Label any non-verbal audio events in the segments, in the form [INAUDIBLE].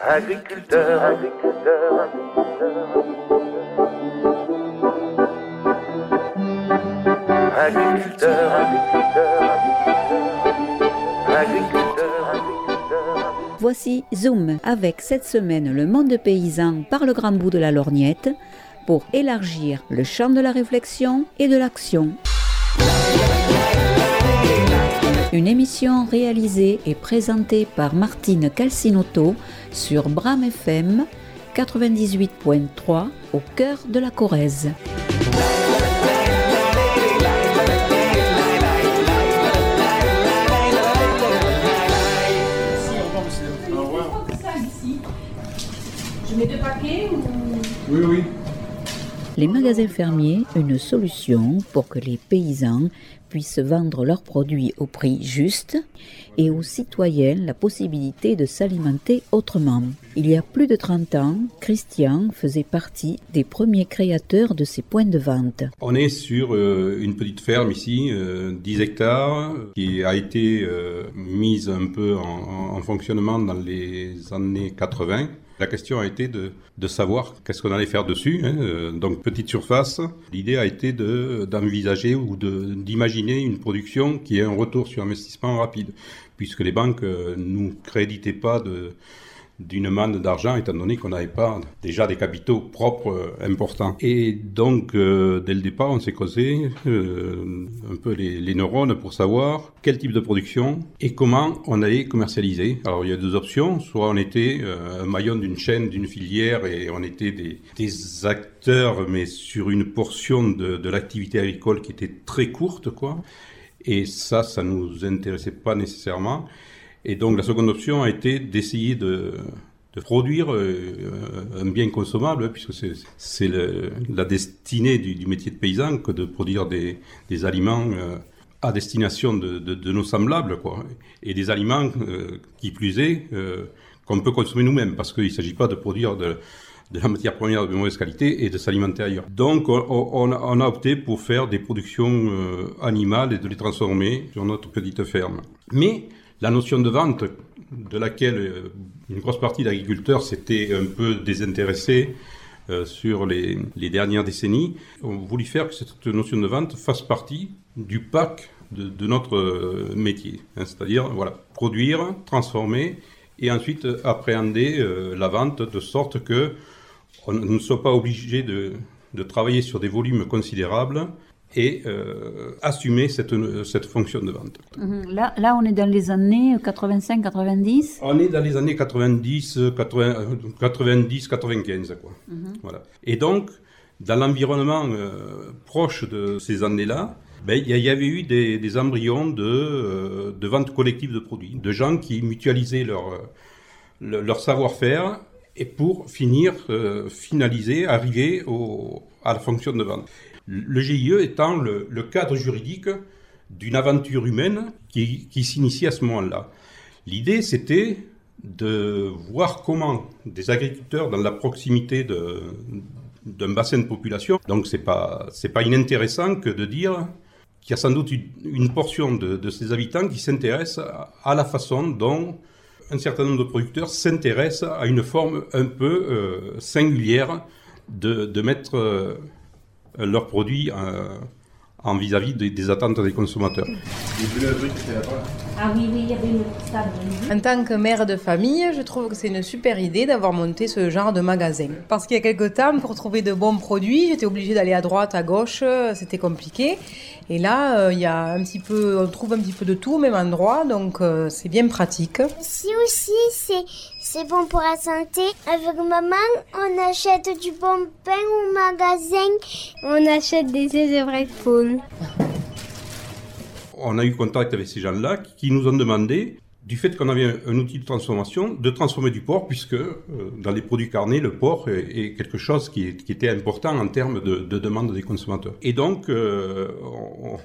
Agriculteur, agriculteur, Voici Zoom avec cette semaine le monde paysan par le grand bout de la lorgnette pour élargir le champ de la réflexion et de l'action. Une émission réalisée et présentée par Martine Calcinotto sur Bram FM 98.3 au cœur de la Corrèze. Je mets deux paquets ou... Oui, oui. Les magasins fermiers, une solution pour que les paysans puissent vendre leurs produits au prix juste et aux citoyens la possibilité de s'alimenter autrement. Il y a plus de 30 ans, Christian faisait partie des premiers créateurs de ces points de vente. On est sur euh, une petite ferme ici, euh, 10 hectares, qui a été euh, mise un peu en, en fonctionnement dans les années 80. La question a été de, savoir qu'est-ce qu'on allait faire dessus. hein. Euh, Donc petite surface. L'idée a été de- d'envisager ou de- une production qui ait un retour sur investissement rapide, puisque les banques euh, nous créditaient pas de d'une manne d'argent, étant donné qu'on n'avait pas déjà des capitaux propres euh, importants. Et donc, euh, dès le départ, on s'est causé euh, un peu les, neurones pour savoir quel type de production et comment on allait commercialiser. Alors, il y a deux options. Soit on était un maillon d'une chaîne, d'une filière, et on était des, acteurs, mais sur une portion de, de l'activité agricole qui était très courte, quoi. Et ça, ça nous intéressait pas nécessairement. Et donc la seconde option a été d'essayer de, produire euh, un bien consommable, puisque c'est- la destinée du, métier de paysan que de produire des, aliments euh, à destination de, de- de nos semblables, quoi. Et des aliments, euh, qui plus est, euh, qu'on peut consommer nous-mêmes, parce qu'il ne s'agit pas de produire de, la matière première de mauvaise qualité et de s'alimenter ailleurs. Donc on, a, opté pour faire des productions euh, animales et de les transformer sur notre petite ferme. Mais la notion de vente, de laquelle euh, une grosse partie d'agriculteurs s'était un peu désintéressés euh, sur les, dernières décennies, on voulu faire que cette notion de vente fasse partie du pack de, notre euh, métier. hein, C'est-à-dire, voilà, produire, transformer et ensuite appréhender la vente de sorte que on ne soit pas obligé de travailler sur des volumes considérables et euh, assumer cette, cette fonction de vente. Mhm. Là, là, on est dans les années 85-90. On est dans les années 90, 80, euh, 90, 95, quoi. Voilà. Et donc, dans l'environnement euh, proche de ces années-là, ben, il y, il y avait eu des, des embryons de, euh, de vente collective de produits, de gens qui mutualisaient leur, le- leur savoir-faire et pour finir, finaliser, arriver au, à la fonction de vente. Le GIE étant le, cadre juridique d'une aventure humaine qui, s'initie à ce moment-là. L'idée, c'était de voir comment des agriculteurs dans la proximité d'un bassin de population, donc c'est pas c'est pas inintéressant que de dire qu'il y a sans doute une, portion de, ces habitants qui s'intéressent à, à la façon dont un certain nombre de producteurs s'intéressent à une forme un peu euh, singulière de, de mettre euh, leurs produits euh, en vis-à-vis des, des attentes des consommateurs. Ah oui, oui, il y avait une table. En tant que mère de famille, je trouve que c'est une super idée d'avoir monté ce genre de magasin. Parce qu'il y a quelques temps, pour trouver de bons produits, j'étais obligée d'aller à droite, à gauche, euh, c'était compliqué. Et là, euh, il y a un petit peu, on trouve un petit peu de tout au même endroit, donc euh, c'est bien pratique. Si aussi c'est c'est bon pour la santé. Avec maman, on achète du bon pain au magasin. On achète des œufs de poule. on a eu contact avec ces gens-là qui nous ont demandé, du fait qu'on avait un, outil de transformation, de transformer du porc, puisque euh, dans les produits carnés, le porc est, quelque chose qui, était important en termes de, de demande des consommateurs. Et donc, euh,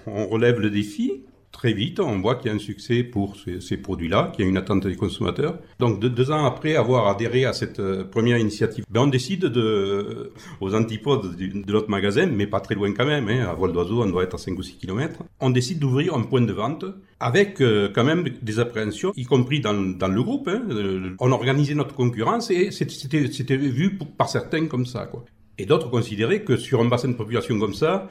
on relève le défi très vite, on voit qu'il y a un succès pour ces, produits-là, qu'il y a une attente des consommateurs. Donc de- deux ans après avoir adhéré à cette euh, première initiative, ben, on décide de, aux antipodes de notre magasin, mais pas très loin quand même, hein, à vol d'oiseau, on doit être à 5 ou 6 km, on décide d'ouvrir un point de vente avec euh, quand même des appréhensions, y compris dans, le groupe. hein. Euh, on organisait notre concurrence et c'était- vu par certains comme ça. Quoi. Et d'autres considéraient que sur un bassin de population comme ça,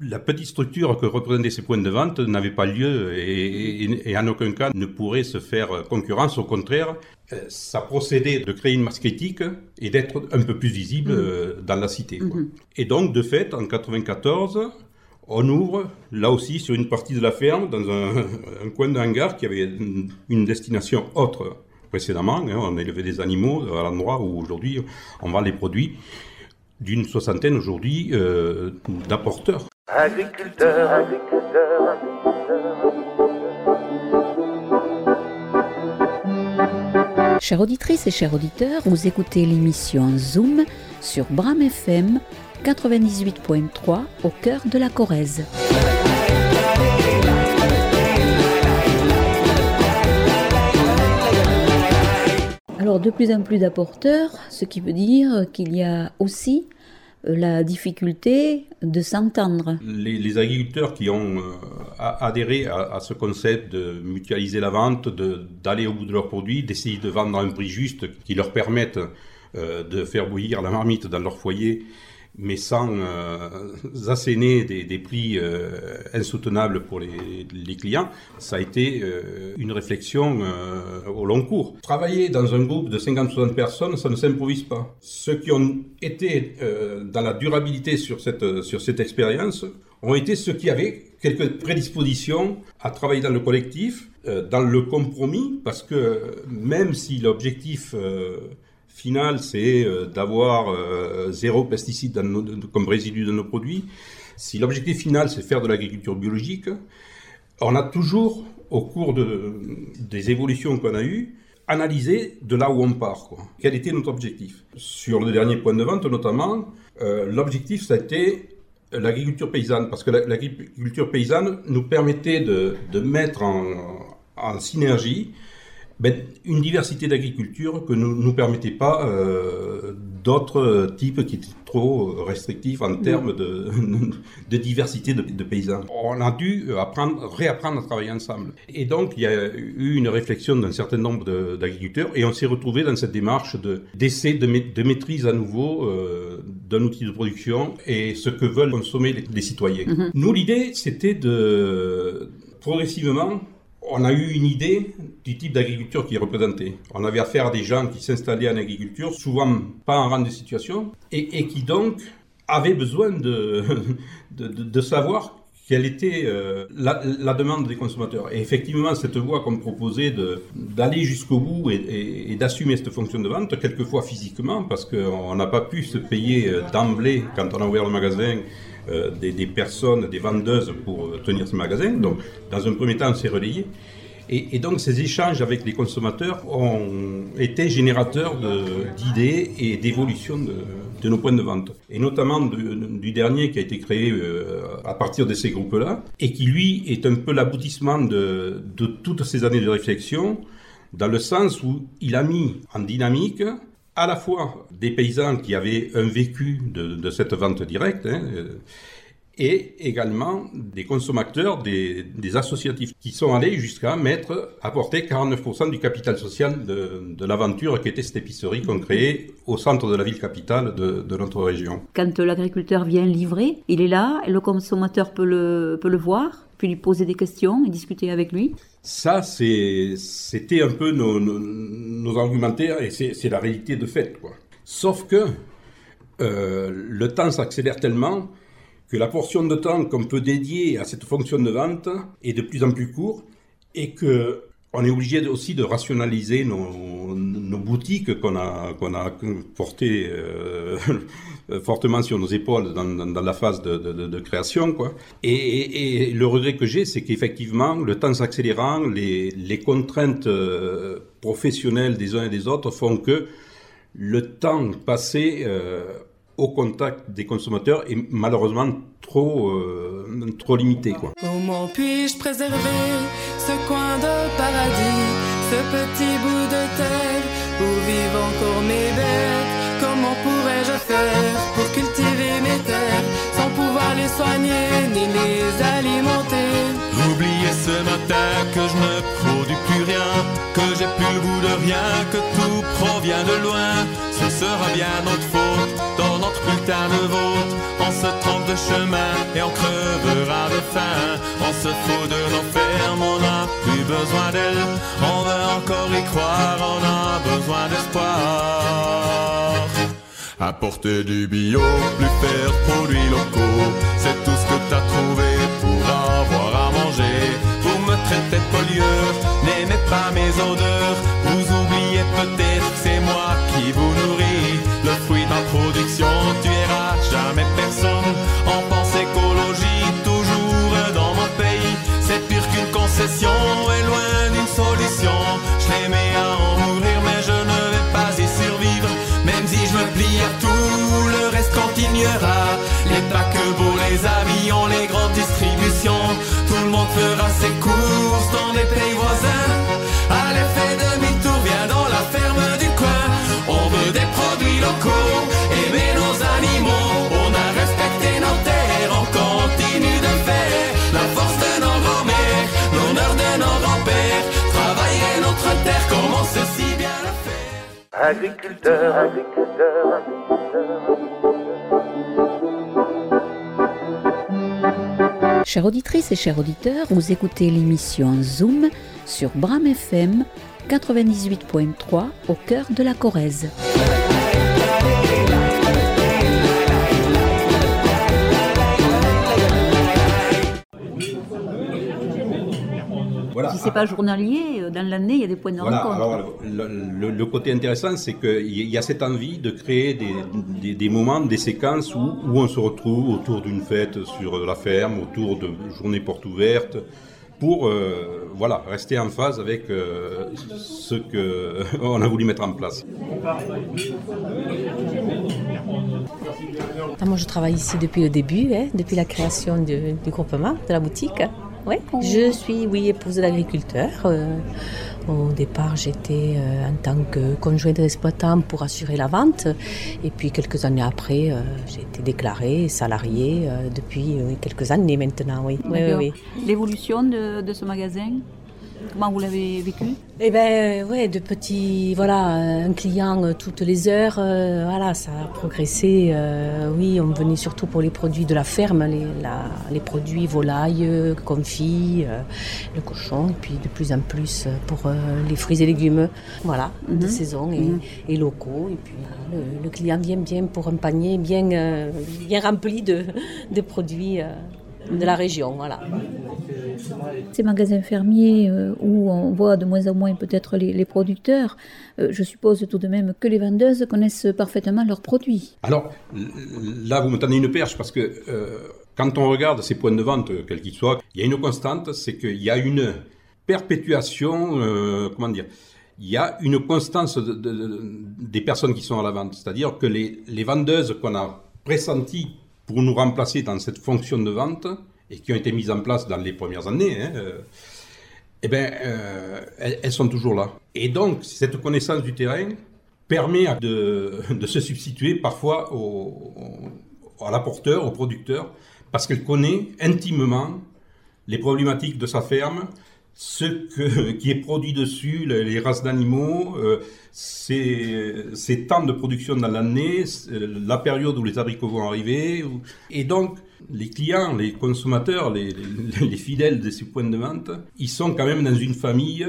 la petite structure que représentaient ces points de vente n'avait pas lieu et, et- et en aucun cas ne pourrait se faire concurrence. Au contraire, euh, ça procédait de créer une masse critique et d'être un peu plus visible euh, dans la cité. quoi. Et donc, de fait, en 94, on ouvre, là aussi, sur une partie de la ferme, dans un, [LAUGHS] un coin de hangar qui avait une, une destination autre précédemment. hein. on élevait des animaux à l'endroit où aujourd'hui on vend les produits d'une soixantaine aujourd'hui euh, d'apporteurs. Agriculteur, agriculteur, Chères auditrices et chers auditeurs, vous écoutez l'émission Zoom sur Bram FM 98.3 au cœur de la Corrèze. Alors de plus en plus d'apporteurs, ce qui veut dire qu'il y a aussi la difficulté de s'entendre. Les, agriculteurs qui ont euh, adhéré à, ce concept de mutualiser la vente, d'aller au bout de leurs produits, d'essayer de vendre à un prix juste qui leur permette euh, de faire bouillir la marmite dans leur foyer, mais sans euh, asséner des, prix euh, insoutenables pour les, clients, ça a été euh, une réflexion au long cours. Travailler dans un groupe de 50-60 personnes, ça ne s'improvise pas. Ceux qui ont été dans la durabilité sur cette, sur cette expérience ont été ceux qui avaient quelques prédispositions à travailler dans le collectif, dans le compromis, parce que même si l'objectif final, c'est euh, d'avoir euh, zéro pesticide comme résidu de nos produits. Si l'objectif final, c'est faire de l'agriculture biologique, on a toujours, au cours de, des évolutions qu'on a eues, analysé de là où on part. Quel était notre objectif? Sur le dernier point de vente, notamment, euh, l'objectif, ça a été l'agriculture paysanne, parce que la- l'agriculture paysanne nous permettait de, mettre en synergie ben, une diversité d'agriculture que ne nous, nous permettait pas euh, d'autres types qui étaient trop restrictifs en termes de, de diversité de, de paysans. On a dû apprendre, réapprendre à travailler ensemble. Et donc, il y a eu une réflexion d'un certain nombre d'agriculteurs et on s'est retrouvé dans cette démarche de- d'essai de, de maîtrise à nouveau euh, d'un outil de production et ce que veulent consommer les, les citoyens. Nous, l'idée, c'était de progressivement on a eu une idée du type d'agriculture qui est représentée. On avait affaire à des gens qui s'installaient en agriculture, souvent pas en rang de situation, et, qui donc avaient besoin de, [LAUGHS] de, savoir quelle était euh, la, demande des consommateurs. Et effectivement, cette voie qu'on proposait d'aller jusqu'au bout et, et- et d'assumer cette fonction de vente, quelquefois physiquement, parce qu'on n'a pas pu se payer euh, d'emblée, quand on a ouvert le magasin, euh, des, personnes, des vendeuses pour euh, tenir ce magasin. Donc, dans un premier temps, on s'est relayé. Et, donc, ces échanges avec les consommateurs ont été générateurs d'idées et d'évolution de, nos points de vente. Et notamment du, dernier qui a été créé euh, à partir de ces groupes-là, et qui, lui, est un peu l'aboutissement de toutes ces années de réflexion, dans le sens où il a mis en dynamique à la fois des paysans qui avaient un vécu de, cette vente directe, hein, euh, et également des consommateurs, des, associatifs, qui sont allés jusqu'à mettre, apporter 49% du capital social de, l'aventure qui était cette épicerie qu'on créait au centre de la ville capitale de, de notre région. Quand l'agriculteur vient livrer, il est là, et le consommateur peut le, peut le voir, puis lui poser des questions et discuter avec lui. Ça, c'était un peu nos, argumentaires et c'est c'est la réalité de fait. Quoi. Sauf que euh, le temps s'accélère tellement que la portion de temps qu'on peut dédier à cette fonction de vente est de plus en plus courte et que on est obligé aussi de rationaliser nos, boutiques qu'on a, qu'on a portées euh, [LAUGHS] fortement sur nos épaules dans, dans- la phase de, de- création. Quoi. Et, le regret que j'ai, c'est qu'effectivement, le temps s'accélérant, les, les contraintes euh, professionnelles des uns et des autres font que le temps passé euh, au contact des consommateurs est malheureusement trop, trop limité. Quoi. Comment puis-je préserver ce coin de paradis, ce petit bout de terre où vivent encore mes bêtes Comment pourrais-je faire pour cultiver mes terres sans pouvoir les soigner ni les alimenter? Oubliez ce matin que je ne produis plus rien, que j'ai plus le goût de rien, que tout provient de loin. Ce sera bien notre faute dans notre putain de vôtre. Chemin et on crevera de faim. On se fout de fermes, on n'a plus besoin d'elles. On veut encore y croire, on a besoin d'espoir. Apporter du bio, plus faire produits locaux, c'est tout ce que t'as trouvé pour avoir à manger. Vous me traitez de pollueur, n'aimez pas mes odeurs, vous oubliez peut-être que c'est moi qui vous nourris. Le fruit de ma production Agriculteur, agriculteur, Chères auditrices et chers auditeurs, vous écoutez l'émission Zoom sur Bram FM 98.3 au cœur de la Corrèze. C'est pas journalier, euh, dans l'année, il y a des points de Voilà, rencontre. alors le, le- le côté intéressant, c'est qu'il y a cette envie de créer des, des- des moments, des séquences où, où on se retrouve autour d'une fête sur la ferme, autour de journées portes ouvertes, pour euh, voilà, rester en phase avec euh, ce qu'on [LAUGHS] a voulu mettre en place. Ah, moi, je travaille ici depuis le début, hein, depuis la création du, du groupement, de la boutique. Oui, je suis, oui, épouse d'agriculteur. Euh, au départ, j'étais euh, en tant que conjointe d'exploitant pour assurer la vente. Et puis, quelques années après, euh, j'ai été déclarée salariée depuis quelques années maintenant, oui. Oui, oui, D'accord. oui. L'évolution de, de ce magasin, comment vous l'avez vécu? Eh ben ouais, de petits, voilà, euh, un client euh, toutes les heures, euh, voilà, ça a progressé. euh, oui, on venait surtout pour les produits de la ferme, les, la- les produits volailles, euh, confits, euh, le cochon, et puis de plus en plus euh, pour euh, les fruits et légumes, voilà, de saison et, et locaux. Et puis voilà, le, le client vient bien pour un panier bien, euh, bien rempli de, de produits euh, de la région, voilà. Ces magasins fermiers euh, où on voit de moins en moins peut-être les, les producteurs, euh, je suppose tout de même que les vendeuses connaissent parfaitement leurs produits. Alors là, vous me tendez une perche parce que euh, quand on regarde ces points de vente, quels qu'ils soient, il y a une constante, c'est qu'il y a une perpétuation, euh, comment dire, il y a une constance de- de- de- des personnes qui sont à la vente. C'est-à-dire que les, les vendeuses qu'on a pressenties pour nous remplacer dans cette fonction de vente et qui ont été mises en place dans les premières années, hein, euh, eh ben, euh, elles, sont toujours là. Et donc, cette connaissance du terrain permet de, se substituer parfois au- à l'apporteur, au producteur, parce qu'elle connaît intimement les problématiques de sa ferme, ce [LAUGHS] qui est produit dessus, les, races d'animaux, euh, ses temps de production dans l'année, euh, la période où les abricots vont arriver. Et donc, les clients, les consommateurs, les- [LAUGHS] les fidèles de ces points de vente, ils sont quand même dans une famille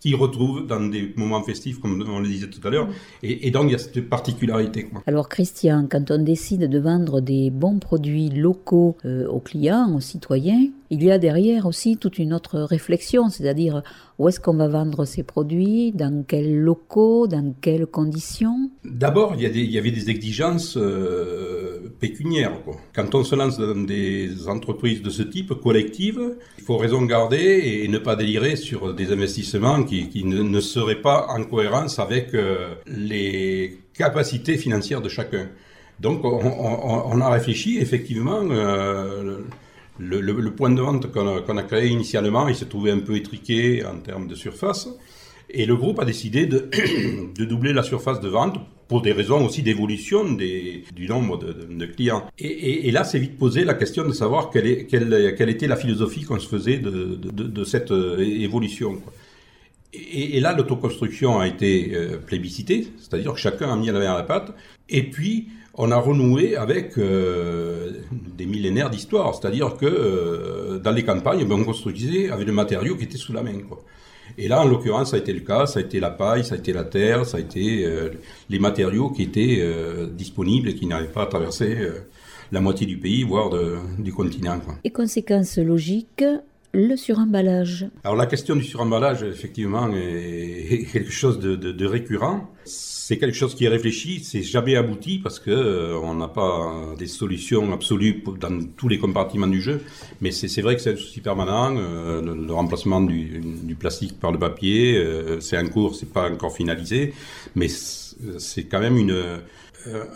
qu'ils retrouvent dans des moments festifs, comme on le disait tout à l'heure. Et, et donc, il y a cette particularité. quoi. Alors Christian, quand on décide de vendre des bons produits locaux euh, aux clients, aux citoyens, il y a derrière aussi toute une autre réflexion, c'est-à-dire où est-ce qu'on va vendre ces produits, dans quels locaux, dans quelles conditions? D'abord, il y, il avait des exigences euh, pécuniaires. quoi. Quand on se lance dans des entreprises de ce type, collectives, il faut raison garder et ne pas délirer sur des investissements qui, ne, ne seraient pas en cohérence avec euh, les capacités financières de chacun. Donc on, a réfléchi, effectivement, euh, le, point de vente qu'on a, créé initialement, il se trouvait un peu étriqué en termes de surface, et le groupe a décidé de, [COUGHS] doubler la surface de vente pour des raisons aussi d'évolution du nombre de, clients. Et, là, c'est vite posé la question de savoir quelle, était la philosophie qu'on se faisait de, cette euh, évolution. Et, là, l'autoconstruction a été euh, plébiscitée, c'est-à-dire que chacun a mis la main à la pâte. Et puis, on a renoué avec euh, des millénaires d'histoire, c'est-à-dire que euh, dans les campagnes, ben, on construisait avec le matériau qui était sous la main. Et là, en l'occurrence, ça a été le cas, ça a été la paille, ça a été la terre, ça a été les matériaux qui étaient disponibles et qui n'avaient pas traversé la moitié du pays, voire du continent. Quoi. Et conséquence logique, le suremballage. Alors la question du suremballage, effectivement, est [LAUGHS] quelque chose de, récurrent. C'est quelque chose qui est réfléchi, c'est jamais abouti parce que euh, on n'a pas des solutions absolues dans tous les compartiments du jeu. Mais c'est vrai que c'est un souci permanent. euh, le, remplacement du, plastique par le papier, euh, c'est en cours, c'est pas encore finalisé, mais c'est quand même une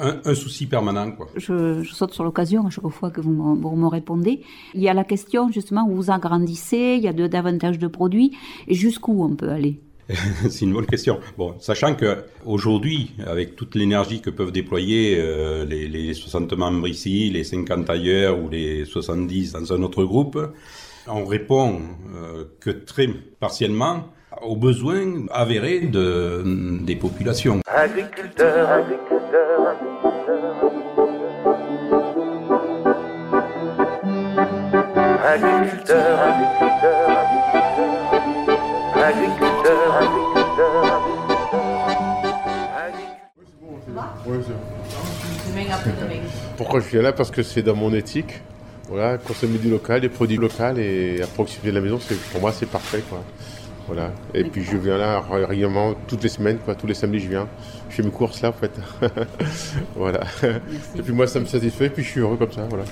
un, un souci permanent, quoi. je, je saute sur l'occasion à chaque fois que vous me, vous me répondez. Il y a la question justement où vous agrandissez, il y a de, davantage de produits, et jusqu'où on peut aller? [LAUGHS] C'est une bonne question. Bon, sachant que aujourd'hui, avec toute l'énergie que peuvent déployer euh, les, les 60 membres ici, les 50 ailleurs ou les 70 dans un autre groupe, on répond euh, que très partiellement aux besoins avérés de, des populations. Agriculteur, agriculteur, agriculteur, agriculteur, agriculteur, Pourquoi je viens là Parce que c'est dans mon éthique. Voilà, consommer du local, des produits locaux et à proximité de la maison, pour moi c'est parfait quoi. Voilà. Et puis je viens là régulièrement toutes les semaines, quoi, tous les samedis je viens. Je fais mes courses là en fait. [LAUGHS] voilà. Et puis moi ça me satisfait, puis je suis heureux comme ça, voilà.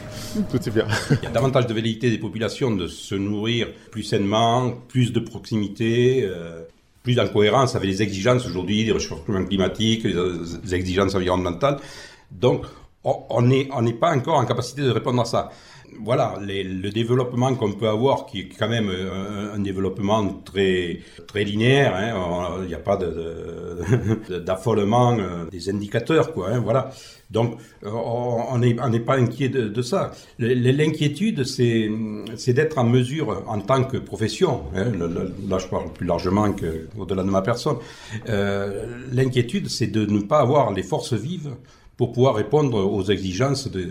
Tout est bien. Il y a davantage de velléité des populations de se nourrir plus sainement, plus de proximité, euh, plus en cohérence avec les exigences aujourd'hui des réchauffements climatiques, les, les exigences environnementales. Donc, on on n'est on n'est pas encore en capacité de répondre à ça. Voilà, le développement qu'on peut avoir, qui est quand même euh, un, développement très très linéaire, hein, il n'y a pas de- de- d'affolement euh, des indicateurs, quoi. hein, voilà. Donc, on n'est pas inquiet de, ça. L'inquiétude, c'est d'être en mesure, en tant que profession, hein, là je parle plus largement que au-delà de ma personne, euh, l'inquiétude, c'est de ne pas avoir les forces vives pour pouvoir répondre aux exigences de,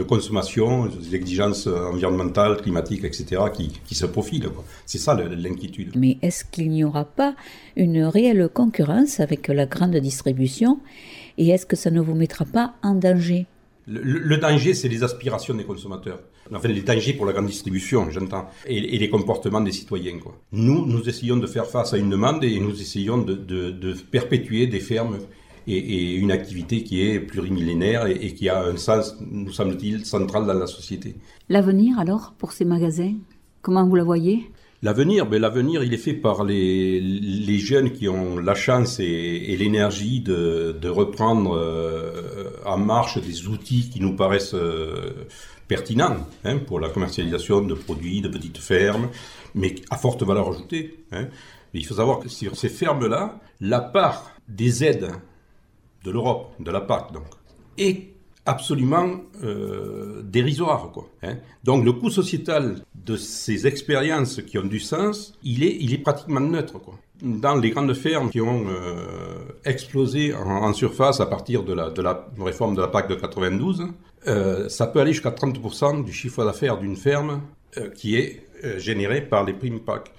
de consommation, aux exigences environnementales, climatiques, etc., qui, qui se profilent. C'est ça l'inquiétude. Mais est-ce qu'il n'y aura pas une réelle concurrence avec la grande distribution? Et est-ce que ça ne vous mettra pas en danger? Le, le- le danger, c'est les aspirations des consommateurs. Enfin, les dangers pour la grande distribution, j'entends, et, et les comportements des citoyens. Quoi. Nous, nous essayons de faire face à une demande et nous essayons de, de- de perpétuer des fermes et, et une activité qui est plurimillénaire et, et qui a un sens, nous semble-t-il, central dans la société. L'avenir alors pour ces magasins Comment vous la voyez? L'avenir, ben l'avenir, il est fait par les, les jeunes qui ont la chance et, et l'énergie de, de reprendre euh, en marche des outils qui nous paraissent euh, pertinents hein, pour la commercialisation de produits, de petites fermes, mais à forte valeur ajoutée. hein. Mais il faut savoir que sur ces fermes-là, la part des aides de l'Europe, de la PAC donc, est absolument euh, dérisoire. Quoi, hein. Donc le coût sociétal de ces expériences qui ont du sens, il est, pratiquement neutre. Quoi. Dans les grandes fermes qui ont euh, explosé en, surface à partir de la, réforme de la PAC de 92, euh, ça peut aller jusqu'à 30% du chiffre d'affaires d'une ferme qui est généré par les primes PAC.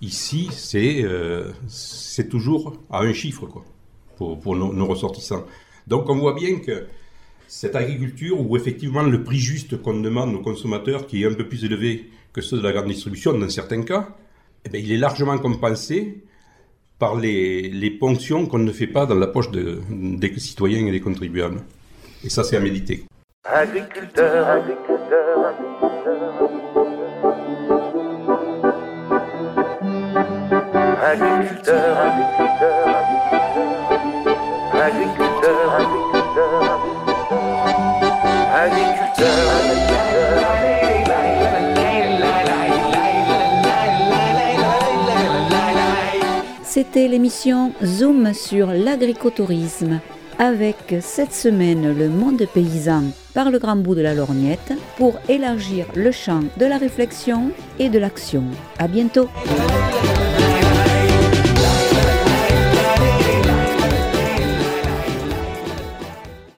Ici, c'est toujours à un chiffre quoi, pour, nos, ressortissants. Donc on voit bien que cette agriculture où effectivement le prix juste qu'on demande aux consommateurs, qui est un peu plus élevé que ceux de la grande distribution dans certains cas, eh bien, il est largement compensé par les, les ponctions qu'on ne fait pas dans la poche de- des citoyens et des contribuables. Et ça, c'est à méditer. C'était l'émission Zoom sur l'agricotourisme avec cette semaine le monde paysan par le grand bout de la lorgnette pour élargir le champ de la réflexion et de l'action. À bientôt.